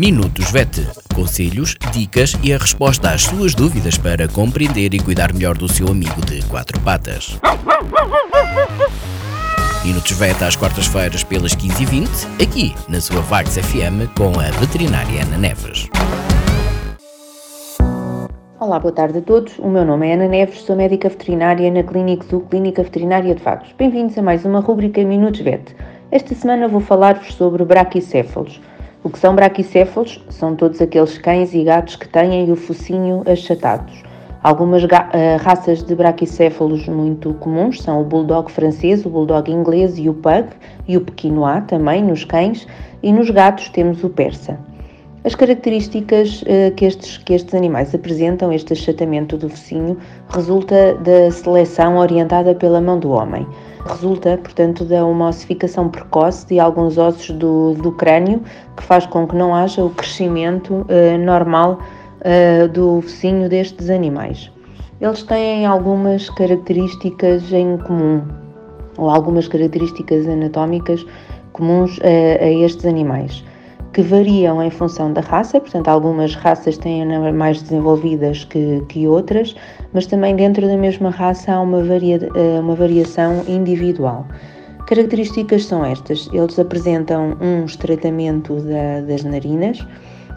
Minutos VET. Conselhos, dicas e a resposta às suas dúvidas para compreender e cuidar melhor do seu amigo de quatro patas. Minutos VET às quartas-feiras pelas 15h20, aqui na sua Vagos FM com a veterinária Ana Neves. Olá, boa tarde a todos. O meu nome é Ana Neves, sou médica veterinária na Clínica Zoo Clínica Veterinária de Vagos. Bem-vindos a mais uma rúbrica Minutos VET. Esta semana vou falar-vos sobre braquicéfalos. O que são braquicéfalos? São todos aqueles cães e gatos que têm o focinho achatado. Algumas uh, raças de braquicéfalos muito comuns são o bulldog francês, o bulldog inglês e o pug, e o pequinoá também nos cães, e nos gatos temos o persa. As características uh, que, estes, que estes animais apresentam, este achatamento do focinho, resulta da seleção orientada pela mão do homem. Resulta, portanto, da uma ossificação precoce de alguns ossos do, do crânio, que faz com que não haja o crescimento uh, normal uh, do focinho destes animais. Eles têm algumas características em comum, ou algumas características anatómicas comuns a, a estes animais que variam em função da raça, portanto, algumas raças têm mais desenvolvidas que, que outras, mas também dentro da mesma raça há uma, varia, eh, uma variação individual. Características são estas: eles apresentam um estreitamento da, das narinas,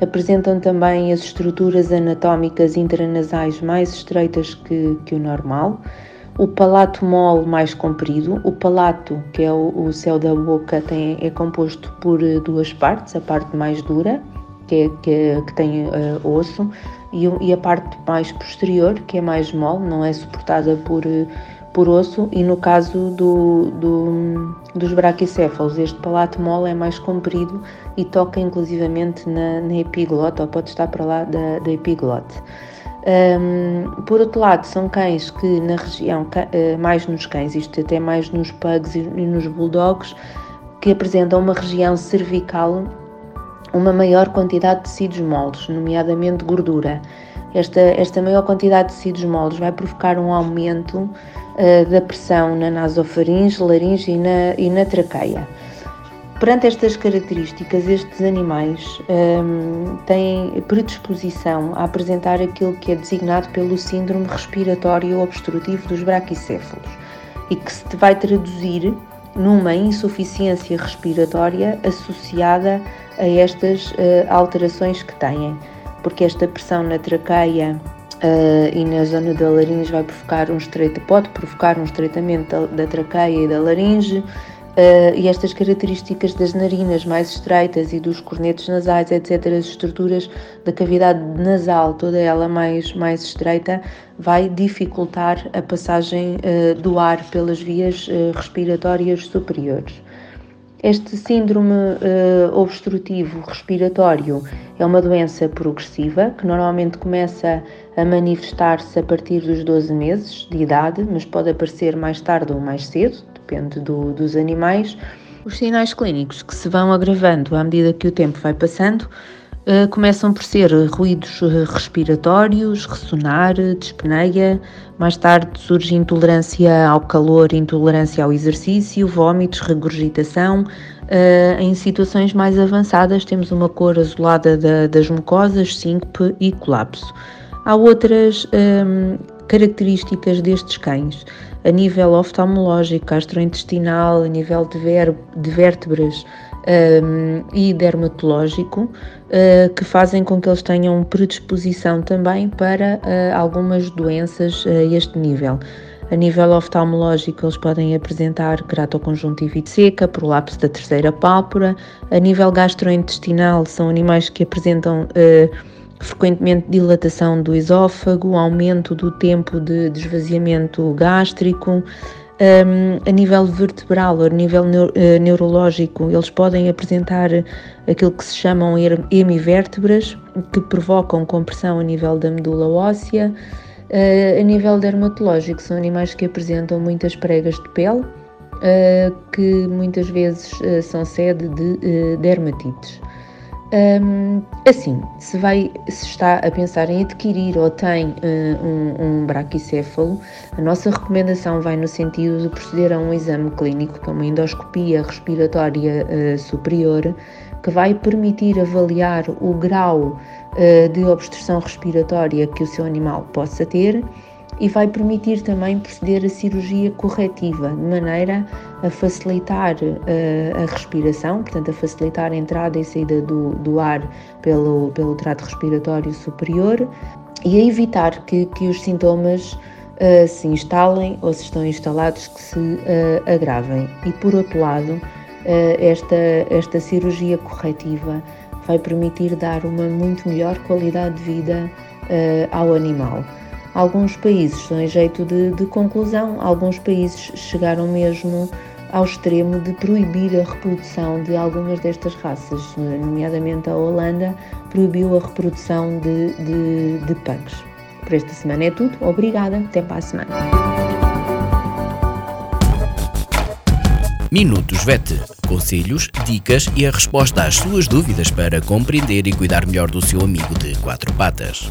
apresentam também as estruturas anatómicas intranasais mais estreitas que, que o normal o palato mole mais comprido. O palato, que é o, o céu da boca, tem, é composto por eh, duas partes, a parte mais dura, que, é, que, que tem uh, osso, e, e, a parte mais posterior, que é mais mole, não é suportada por, uh, por osso, e no caso do, do, dos braquicéfalos, este palato mole é mais comprido e toca inclusivamente na, na epiglote, ou pode estar para lá da, da epiglote. Um, por outro lado, são cães que na região, uh, mais nos cães, isto até mais nos pugs e, nos bulldogs, que apresentam uma região cervical, uma maior quantidade de tecidos moles, nomeadamente gordura. Esta, esta maior quantidade de tecidos moles vai provocar um aumento uh, da pressão na nasofaringe, laringe e na, e na traqueia. Perante estas características, estes animais um, têm predisposição a apresentar aquilo que é designado pelo síndrome respiratório obstrutivo dos braquicéfalos e que se vai traduzir numa insuficiência respiratória associada a estas uh, alterações que têm, porque esta pressão na traqueia uh, e na zona da laringe vai provocar um estreito, pode provocar um estreitamento da, da traqueia e da laringe Uh, e estas características das narinas mais estreitas e dos cornetos nasais, etc., as estruturas da cavidade nasal, toda ela mais, mais estreita, vai dificultar a passagem uh, do ar pelas vias uh, respiratórias superiores. Este síndrome obstrutivo respiratório é uma doença progressiva que normalmente começa a manifestar-se a partir dos 12 meses de idade, mas pode aparecer mais tarde ou mais cedo, depende do, dos animais. Os sinais clínicos que se vão agravando à medida que o tempo vai passando uh, começam por ser ruídos eh, respiratórios, ressonar, dispneia, mais tarde surge intolerância ao calor, intolerância ao exercício, vômitos, regurgitação. Uh, em situações mais avançadas temos uma cor azulada da, das mucosas, síncope e colapso. Há outras características destes cães a nível oftalmológico, gastrointestinal, a nível de, ver, de vértebras um, e dermatológico, uh, que fazem com que eles tenham predisposição também para uh, algumas doenças a este nível. A nível oftalmológico, eles podem apresentar keratoconjuntivite seca, prolapso da terceira pálpebra. A nível gastrointestinal, são animais que apresentam uh, frequentemente dilatação do esófago, aumento do tempo de esvaziamento gástrico. Um, a nível vertebral, a nível uh, neurológico, eles podem apresentar aquilo que se chamam hemivértebras, que provocam compressão a nível da medula óssea. Uh, a nível dermatológico, são animais que apresentam muitas pregas de pele, uh, que muitas vezes são sede de dermatites. Um, assim, se, vai, se está a pensar em adquirir ou tem uh, um, um braquicéfalo, a nossa recomendação vai no sentido de proceder a um exame clínico, que é uma endoscopia respiratória uh, superior, que vai permitir avaliar o grau uh, de obstrução respiratória que o seu animal possa ter e vai permitir também proceder a cirurgia corretiva, de maneira a facilitar uh, a respiração, portanto, a facilitar a entrada e saída do, do ar pelo, pelo trato respiratório superior e a evitar que, que os sintomas uh, se instalem ou se estão instalados que se uh, agravem. E por outro lado, esta, esta cirurgia corretiva vai permitir dar uma muito melhor qualidade de vida ao animal. Alguns países são em jeito de, de conclusão, alguns países chegaram mesmo ao extremo de proibir a reprodução de algumas destas raças, nomeadamente a Holanda proibiu a reprodução de, de, de pugs. Por esta semana é tudo, obrigada, até para a semana. Minutos VET. Conselhos, dicas e a resposta às suas dúvidas para compreender e cuidar melhor do seu amigo de quatro patas.